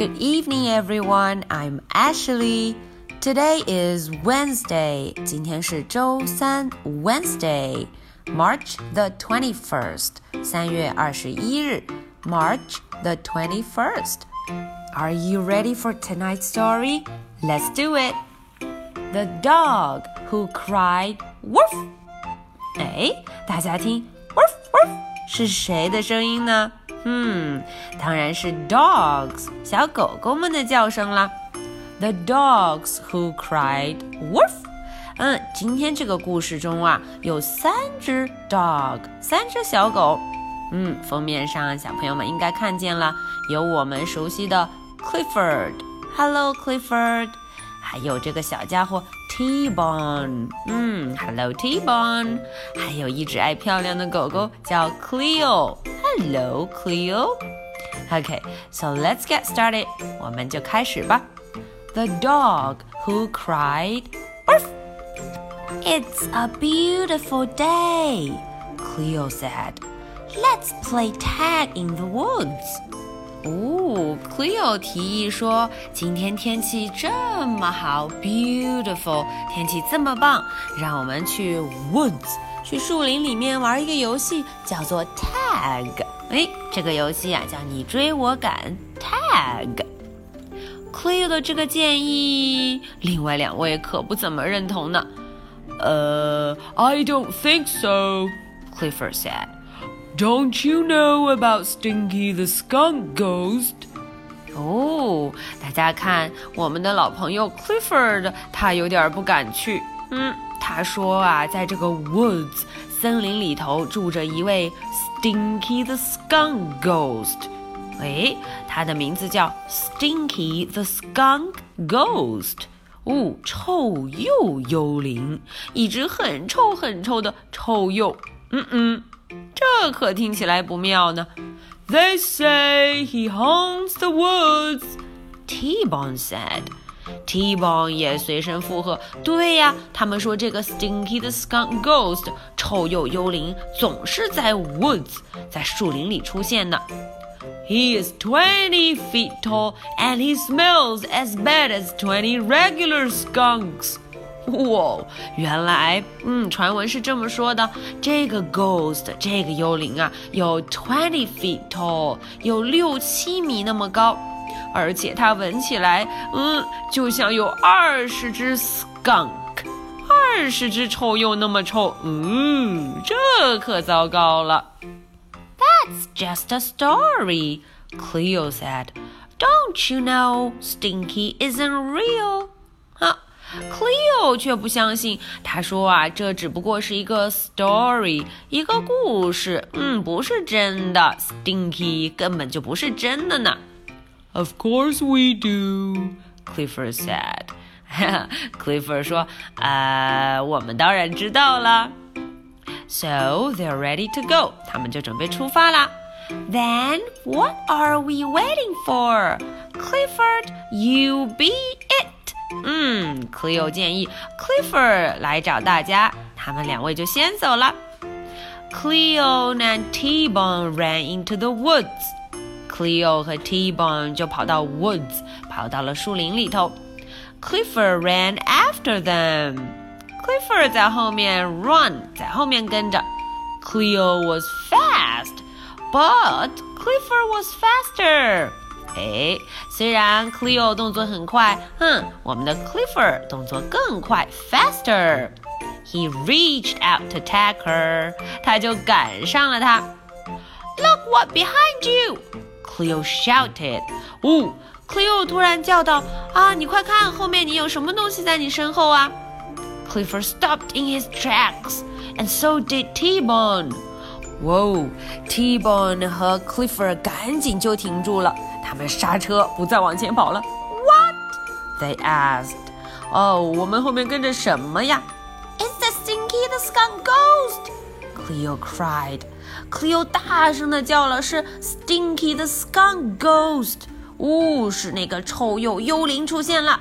Good evening, everyone. I'm Ashley. Today is Wednesday. 今天是周三，Wednesday, March the twenty-first. 三月二十一日，March the twenty-first. Are you ready for tonight's story? Let's do it. The dog who cried woof. 哎，大家听，woof woof 是谁的声音呢？嗯，当然是 dogs 小狗狗们的叫声啦。The dogs who cried wolf。嗯，今天这个故事中啊，有三只 dog，三只小狗。嗯，封面上小朋友们应该看见了，有我们熟悉的 Clifford。Hello Clifford。还有这个小家伙 T-Bone。嗯，Hello T-Bone。还有一只爱漂亮的狗狗叫 Cleo。Hello, Cleo. Okay, so let's get started. 我们就开始吧。The dog who cried. Barf! It's a beautiful day, Cleo said. Let's play tag in the woods. 哦，Cleo 提议说，今天天气这么好，beautiful，天气这么棒，让我们去 woods，去树林里面玩一个游戏，叫做 tag。哎，这个游戏啊，叫你追我赶 tag。Cleo 的这个建议，另外两位可不怎么认同呢。呃，I don't think so，Clifford said。Don't you know about Stinky the Skunk Ghost? 哦，大家看，我们的老朋友 Clifford，他有点不敢去。嗯，他说啊，在这个 woods 森林里头住着一位 Stinky the Skunk Ghost。哎，他的名字叫 Stinky the Skunk Ghost。哦，臭鼬幽灵，一只很臭很臭的臭鼬。嗯嗯。这可听起来不妙呢。They say he haunts the woods. T-Bone said. T-Bone 也随声附和。对呀，他们说这个 Stinky the Skunk Ghost 臭鼬幽灵总是在 woods 在树林里出现的。He is twenty feet tall and he smells as bad as twenty regular skunks. 哇，原来，嗯，传闻是这么说的：这个 ghost，这个幽灵啊，有 twenty feet tall，有六七米那么高，而且它闻起来，嗯，就像有二十只 skunk，二十只臭鼬那么臭，嗯，这可糟糕了。That's just a story, Cleo said. Don't you know Stinky isn't real? Cleo 却不相信，他说啊，这只不过是一个 story，一个故事，嗯，不是真的。Stinky 根本就不是真的呢。Of course we do, Clifford said. Clifford 说，呃，我们当然知道了。So they're ready to go，他们就准备出发啦。Then what are we waiting for? Clifford, you be it. 嗯，Cleo 建议 Clifford 来找大家，他们两位就先走了。Cleo and T-Bone ran into the woods。Cleo 和 T-Bone 就跑到 woods，跑到了树林里头。Clifford ran after them。Clifford 在后面 run，在后面跟着。Cleo was fast，but Clifford was faster。 哎，虽然 Cleo 动作很快，哼，我们的 Clifford 动作更快，faster。He reached out to tag her，他就赶上了她。Look what behind you！Cleo shouted。哦，Cleo 突然叫道：“啊，你快看，后面你有什么东西在你身后啊？”Clifford stopped in his tracks，and so did T-Bone。哇哦，T-Bone 和 Clifford 赶紧就停住了。 他们刹车，不再往前跑了。What? They asked. 哦，我们后面跟着什么呀？It's the Stinky the Skunk Ghost! Cleo cried. Cleo 大声的叫了，是 Stinky the Skunk Ghost. 呜，是那个臭鼬幽灵出现了。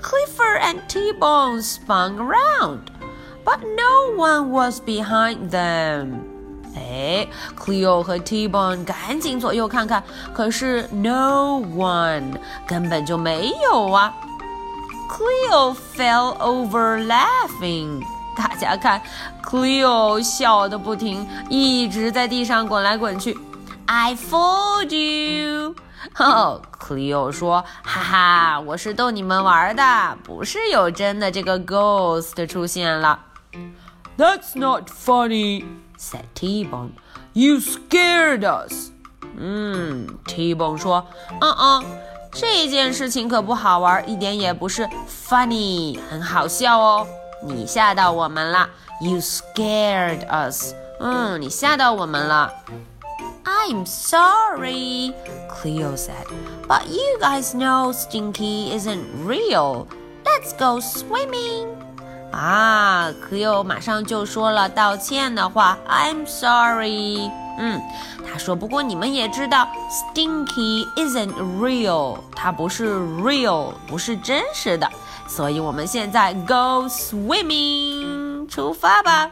Clifford and T-Bone spun around, but no one was behind them. 哎，Cleo 和 T-Bone 赶紧左右看看，可是 no one，根本就没有啊。Cleo fell over laughing。大家看，Cleo 笑得不停，一直在地上滚来滚去。I fooled you。哦，Cleo 说：“哈哈，我是逗你们玩的，不是有真的这个 ghost 出现了。” That's not funny, said T-Bone. You scared us. 嗯，T-Bone 说：“嗯嗯，这件事情可不好玩，一点也不是 funny，很好笑哦。你吓到我们了，You scared us。嗯，你吓到我们了。” I'm sorry, Cleo said, but you guys know Stinky isn't real. Let's go swimming. 啊，Cleo 马上就说了道歉的话，I'm sorry。嗯，他说，不过你们也知道，Stinky isn't real，它不是 real，不是真实的，所以我们现在 go swimming，出发吧。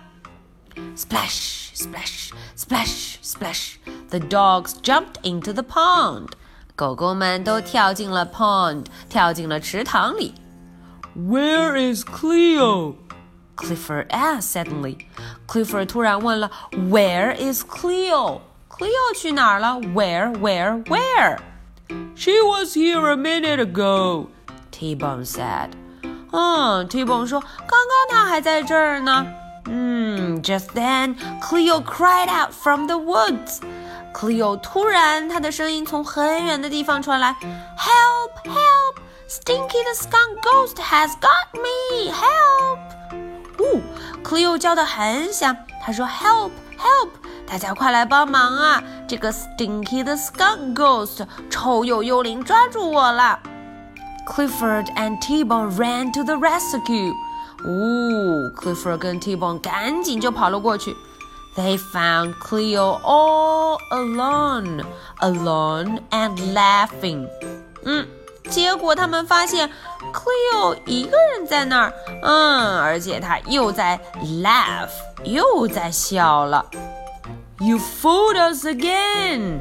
Splash, splash, splash, splash. The dogs jumped into the pond. 狗狗们都跳进了 pond，跳进了池塘里。 Where is Cleo? Clifford asked suddenly. Clifford 突然问了，Where is Cleo? Cleo 去哪儿了？Where, where, where? She was here a minute ago. T-Bone said. 嗯，T-Bone 说，刚刚她还在这儿呢。嗯，Just then, Cleo cried out from the woods. Cleo 突然，她的声音从很远的地方传来：“Help! Help! Stinky the skunk ghost has got me! Help!” 呜，Cleo 叫得很响。她说：“Help! Help! 大家快来帮忙啊！这个 Stinky the skunk ghost 臭鼬幽灵抓住我了。” Clifford and T-Bone ran to the rescue. 呜，Clifford 跟 T-Bone 赶紧就跑了过去。They found Cleo all alone, alone and laughing. 嗯， 结果他们发现 Cleo 一个人在那儿，嗯，而且他又在 laugh，又在笑了。You fooled us again.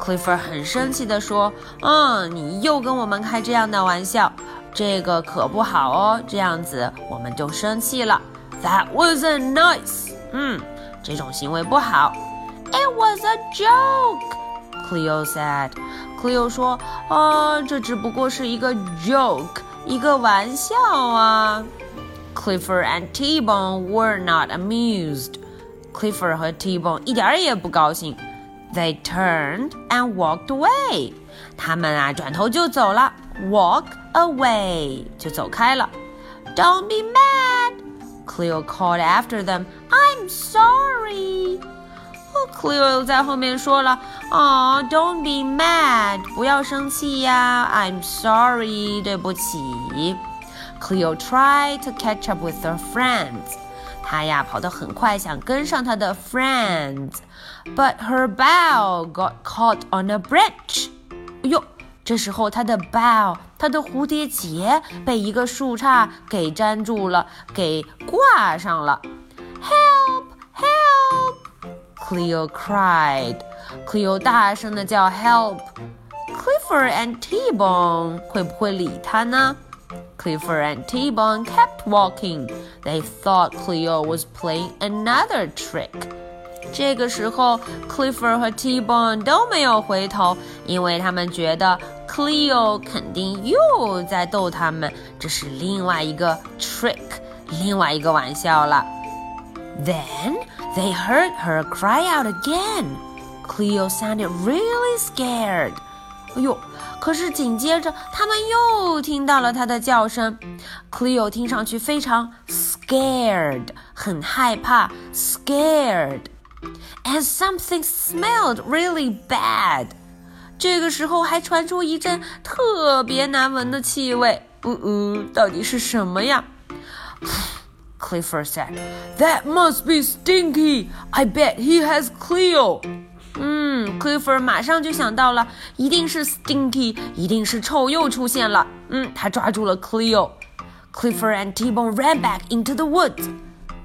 Clifford 很生气地说：“嗯，你又跟我们开这样的玩笑，这个可不好哦，这样子我们就生气了。That wasn't nice. 嗯。”这种行为不好。It was a joke, Cleo said. Cleo 说：“啊，这只不过是一个 joke，一个玩笑啊。” Clifford and T-Bone were not amused. Clifford 和 T-Bone 一点也不高兴。They turned and walked away. 他们啊，转头就走了。Walk away 就走开了。Don't be mad, Cleo called after them. I'm sorry. Cleo 在后面说了，Oh, don't be mad，不要生气呀。I'm sorry，对不起。Cleo tried to catch up with her friends，她呀跑得很快，想跟上她的 friends，but her bow got caught on a branch。哎呦，这时候她的 bow，她的蝴蝶结被一个树杈给粘住了，给挂上了。Help! Help! Cleo cried. Cleo 大声的叫 Help! Clifford and T-Bone 会不会理他呢？Clifford and T-Bone kept walking. They thought Cleo was playing another trick. 这个时候，Clifford 和 T-Bone 都没有回头，因为他们觉得 Cleo 肯定又在逗他们，这是另外一个 trick，另外一个玩笑了。Then they heard her cry out again. Cleo sounded really scared. 哎呦！可是紧接着，他们又听到了她的叫声。Cleo 听上去非常 scared，很害怕，scared。And something smelled really bad。这个时候还传出一阵特别难闻的气味。呜呜，到底是什么呀 ？Clifford said. That must be Stinky. I bet he has Cleo. 嗯，Clifford 马上就想到了，一定是 Stinky，一定是臭鼬出现了。嗯，他抓住了 Cleo。Clifford and T-Bone ran back into the woods.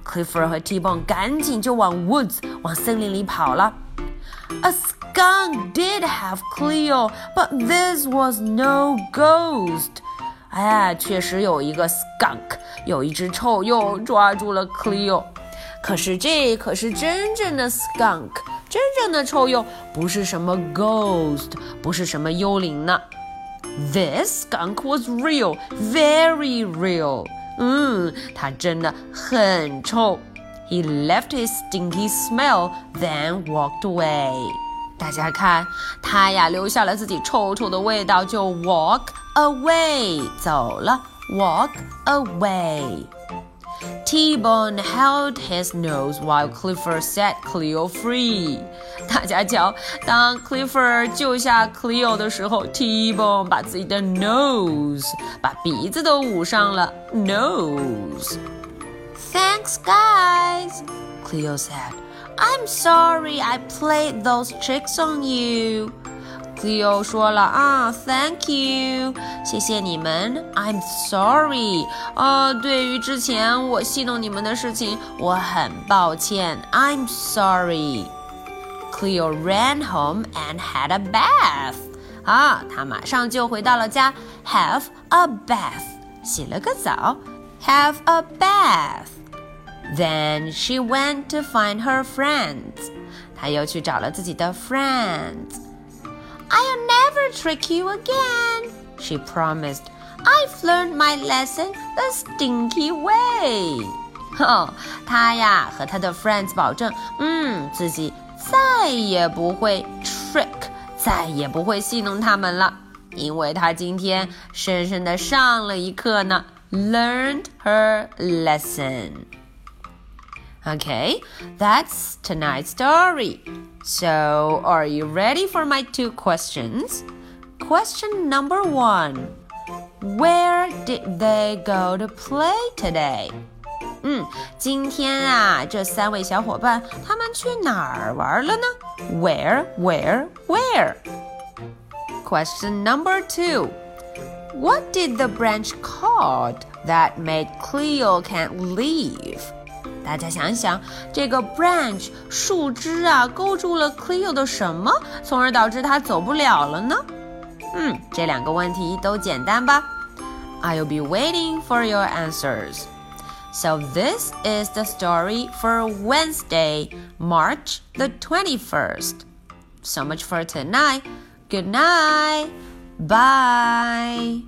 Clifford 和 T-Bone 赶紧就往 woods 往森林里跑了。A skunk did have Cleo, but this was no ghost. 哎，确实有一个 skunk，有一只臭鼬抓住了 Cleo。可是这可是真正的 skunk，真正的臭鼬，不是什么 ghost，不是什么幽灵呢。This skunk was real, very real. 嗯，它真的很臭。He left his stinky smell, then walked away. 大家看，他呀留下了自己臭臭的味道，就 walk away 走了，walk away。T-Bone held his nose while Clifford set Cleo free。大家瞧，当 Clifford 救下 Cleo 的时候，T-Bone 把自己的 nose 把鼻子都捂上了，nose。Thanks, guys, Cleo said. I'm sorry I played those tricks on you. Cleo 说了啊，Thank you，谢谢你们。I'm sorry，呃，对于之前我戏弄你们的事情，我很抱歉。I'm sorry。Cleo ran home and had a bath。啊，她马上就回到了家，have a bath，洗了个澡，have a bath。Then she went to find her friends。她又去找了自己的 friends。 I'll never trick you again, she promised. I've learned my lesson the stinky way. 哼，她呀和她的 friends 保证，嗯，自己再也不会 trick，再也不会戏弄他们了，因为她今天深深的上了一课呢，learned her lesson. Okay, that's tonight's story. So, are you ready for my two questions? Question number one Where did they go to play today? 嗯，今天啊，这三位小伙伴他们去哪儿玩了呢？Where, where, where? Question number two. What did the branch called that made Cleo can't leave? 大家想想，这个 branch 树枝啊，勾住了 Cleo 的什么，从而导致它走不了了呢？嗯，这两个问题都简单吧？I'll be waiting for your answers. So this is the story for Wednesday, March the 21st. So much for tonight. Good night. Bye.